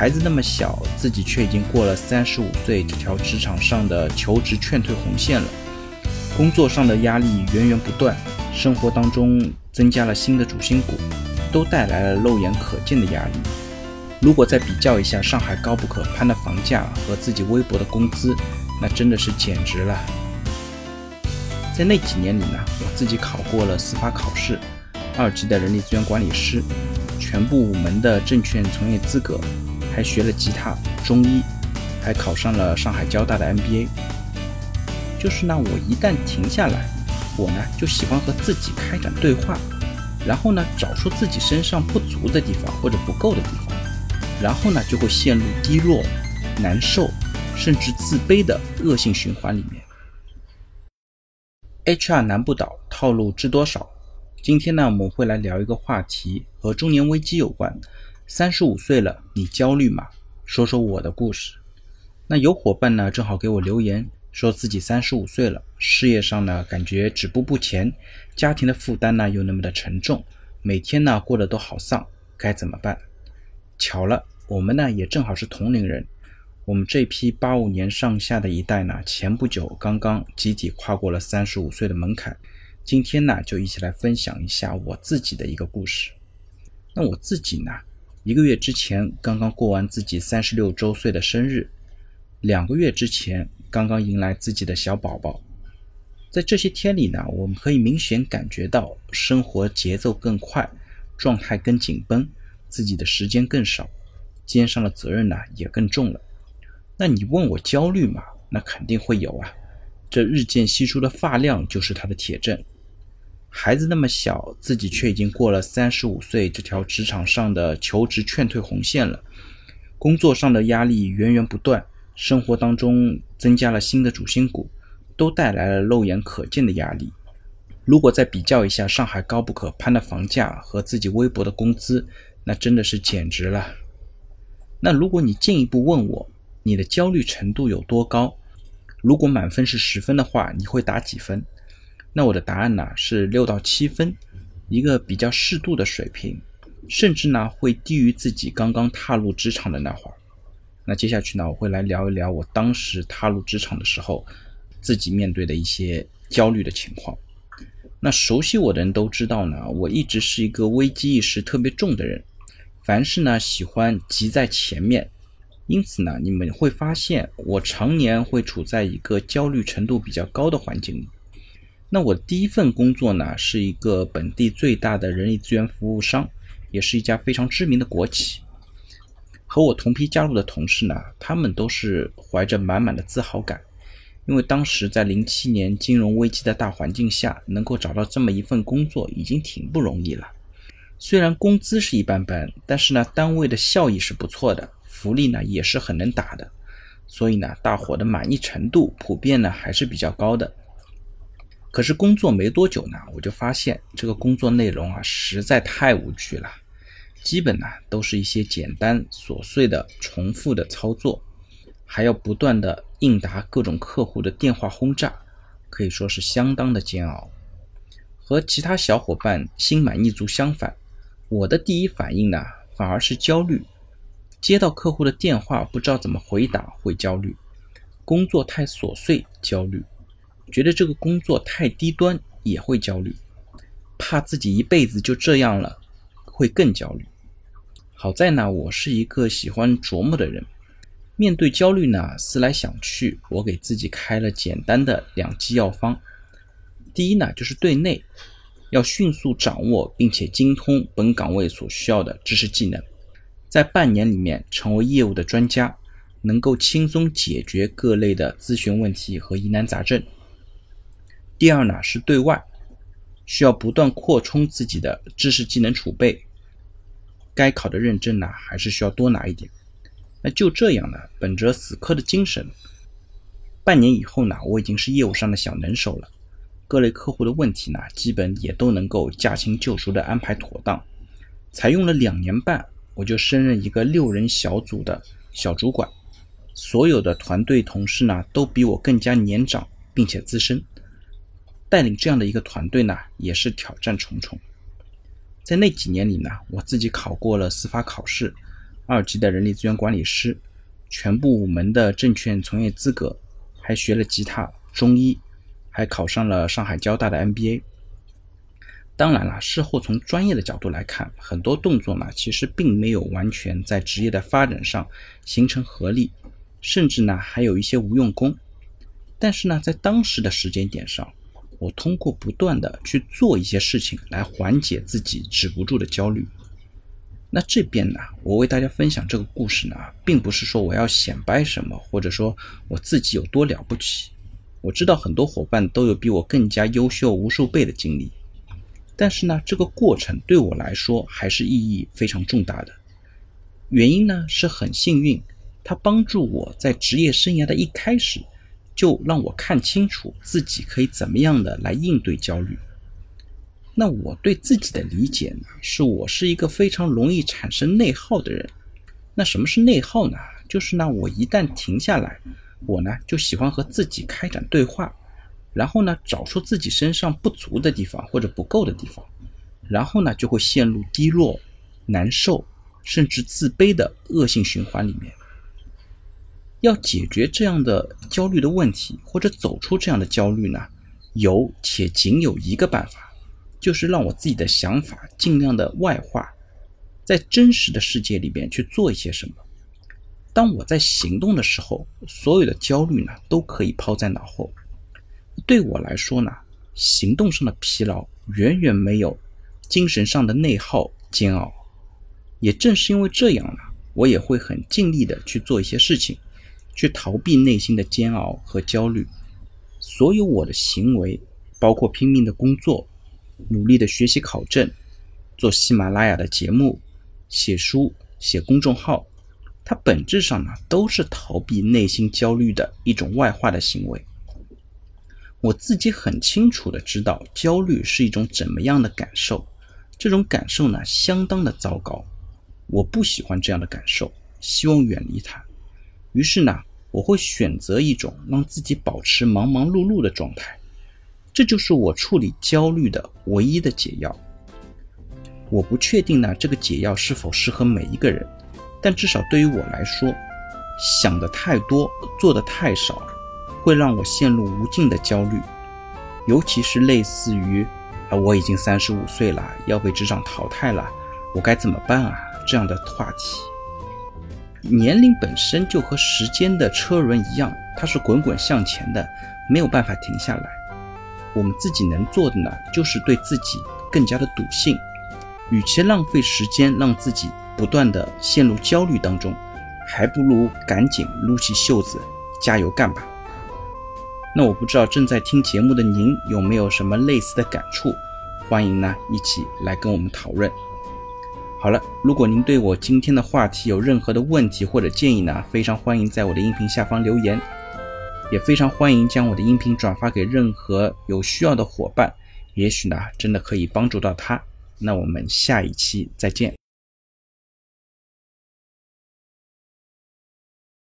孩子那么小，自己却已经过了三十五岁这条职场上的求职劝退红线了。工作上的压力源源不断，生活当中增加了新的主心骨，都带来了肉眼可见的压力。如果再比较一下上海高不可攀的房价和自己微薄的工资，那真的是简直了。在那几年里呢，我自己考过了司法考试，二级的人力资源管理师，全部五门的证券从业资格，还学了吉他、中医，还考上了上海交大的 MBA。就是呢，我一旦停下来，我呢就喜欢和自己开展对话，然后呢找出自己身上不足的地方或者不够的地方，然后呢就会陷入低落、难受，甚至自卑的恶性循环里面。HR 难不倒，套路知多少？今天呢我们会来聊一个话题，和中年危机有关。三十五岁了，你焦虑吗？说说我的故事。那有伙伴呢正好给我留言。说自己三十五岁了，事业上呢感觉止步不前，家庭的负担呢又那么的沉重，每天呢过得都好丧，该怎么办？巧了，我们呢也正好是同龄人，我们这批八五年上下的一代呢，前不久刚刚集体跨过了三十五岁的门槛，今天呢就一起来分享一下我自己的一个故事。那我自己呢，一个月之前刚刚过完自己三十六周岁的生日，两个月之前。刚刚迎来自己的小宝宝，在这些天里呢，我们可以明显感觉到生活节奏更快，状态更紧绷，自己的时间更少，肩上的责任呢也更重了。那你问我焦虑吗？那肯定会有啊。这日渐稀疏的发量就是他的铁证。孩子那么小，自己却已经过了三十五岁这条职场上的求职劝退红线了，工作上的压力源源不断。生活当中增加了新的主心骨，都带来了肉眼可见的压力。如果再比较一下上海高不可攀的房价和自己微薄的工资，那真的是简直了。那如果你进一步问我，你的焦虑程度有多高？如果满分是十分的话，你会打几分？那我的答案呢是六到七分，一个比较适度的水平，甚至呢会低于自己刚刚踏入职场的那会儿。那接下去呢，我会来聊一聊我当时踏入职场的时候，自己面对的一些焦虑的情况。那熟悉我的人都知道呢，我一直是一个危机意识特别重的人，凡事呢喜欢急在前面，因此呢，你们会发现我常年会处在一个焦虑程度比较高的环境里。那我第一份工作呢，是一个本地最大的人力资源服务商，也是一家非常知名的国企。和我同批加入的同事呢，他们都是怀着满满的自豪感，因为当时在零七年金融危机的大环境下，能够找到这么一份工作已经挺不容易了。虽然工资是一般般，但是呢，单位的效益是不错的，福利呢也是很能打的，所以呢，大伙的满意程度普遍呢还是比较高的。可是工作没多久呢，我就发现这个工作内容啊实在太无趣了。基本呢都是一些简单琐碎的重复的操作，还要不断的应答各种客户的电话轰炸，可以说是相当的煎熬。和其他小伙伴心满意足相反，我的第一反应呢反而是焦虑。接到客户的电话不知道怎么回答会焦虑，工作太琐碎焦虑，觉得这个工作太低端也会焦虑，怕自己一辈子就这样了。会更焦虑。好在呢，我是一个喜欢琢磨的人。面对焦虑呢，思来想去，我给自己开了简单的两剂药方。第一呢，就是对内要迅速掌握并且精通本岗位所需要的知识技能，在半年里面成为业务的专家，能够轻松解决各类的咨询问题和疑难杂症。第二呢，是对外需要不断扩充自己的知识技能储备。该考的认证呢，还是需要多拿一点。那就这样呢，本着死磕的精神，半年以后呢，我已经是业务上的小能手了。各类客户的问题呢，基本也都能够驾轻就熟的安排妥当。才用了两年半，我就升任一个六人小组的小主管。所有的团队同事呢，都比我更加年长并且资深。带领这样的一个团队呢，也是挑战重重。在那几年里呢，我自己考过了司法考试，二级的人力资源管理师，全部五门的证券从业资格，还学了吉他、中医，还考上了上海交大的 MBA。当然了，事后从专业的角度来看，很多动作呢，其实并没有完全在职业的发展上形成合力，甚至呢还有一些无用功。但是呢，在当时的时间点上，我通过不断的去做一些事情来缓解自己止不住的焦虑。那这边呢，我为大家分享这个故事呢，并不是说我要显摆什么，或者说我自己有多了不起。我知道很多伙伴都有比我更加优秀无数倍的经历。但是呢，这个过程对我来说还是意义非常重大的。原因呢是很幸运，它帮助我在职业生涯的一开始，就让我看清楚自己可以怎么样的来应对焦虑。那我对自己的理解呢，是我是一个非常容易产生内耗的人。那什么是内耗呢？就是呢，我一旦停下来，我呢就喜欢和自己开展对话。然后呢，找出自己身上不足的地方或者不够的地方，然后呢，就会陷入低落、难受，甚至自卑的恶性循环里面。要解决这样的焦虑的问题，或者走出这样的焦虑呢，有且仅有一个办法，就是让我自己的想法尽量的外化，在真实的世界里边去做一些什么。当我在行动的时候，所有的焦虑呢，都可以抛在脑后。对我来说呢，行动上的疲劳远远没有精神上的内耗煎熬。也正是因为这样呢，我也会很尽力的去做一些事情，去逃避内心的煎熬和焦虑。所有我的行为，包括拼命的工作、努力的学习考证、做喜马拉雅的节目、写书、写公众号，它本质上呢，都是逃避内心焦虑的一种外化的行为。我自己很清楚的知道，焦虑是一种怎么样的感受，这种感受呢，相当的糟糕。我不喜欢这样的感受，希望远离它。于是呢，我会选择一种让自己保持忙忙碌碌的状态，这就是我处理焦虑的唯一的解药。我不确定呢，这个解药是否适合每一个人，但至少对于我来说，想的太多，做的太少。会让我陷入无尽的焦虑，尤其是类似于“啊，我已经三十五岁了，要被职场淘汰了，我该怎么办啊”这样的话题。年龄本身就和时间的车轮一样，它是滚滚向前的，没有办法停下来。我们自己能做的呢，就是对自己更加的笃信。与其浪费时间让自己不断的陷入焦虑当中，还不如赶紧撸起袖子，加油干吧。那我不知道正在听节目的您有没有什么类似的感触，欢迎呢一起来跟我们讨论。好了，如果您对我今天的话题有任何的问题或者建议呢，非常欢迎在我的音频下方留言，也非常欢迎将我的音频转发给任何有需要的伙伴，也许呢真的可以帮助到他。那我们下一期再见。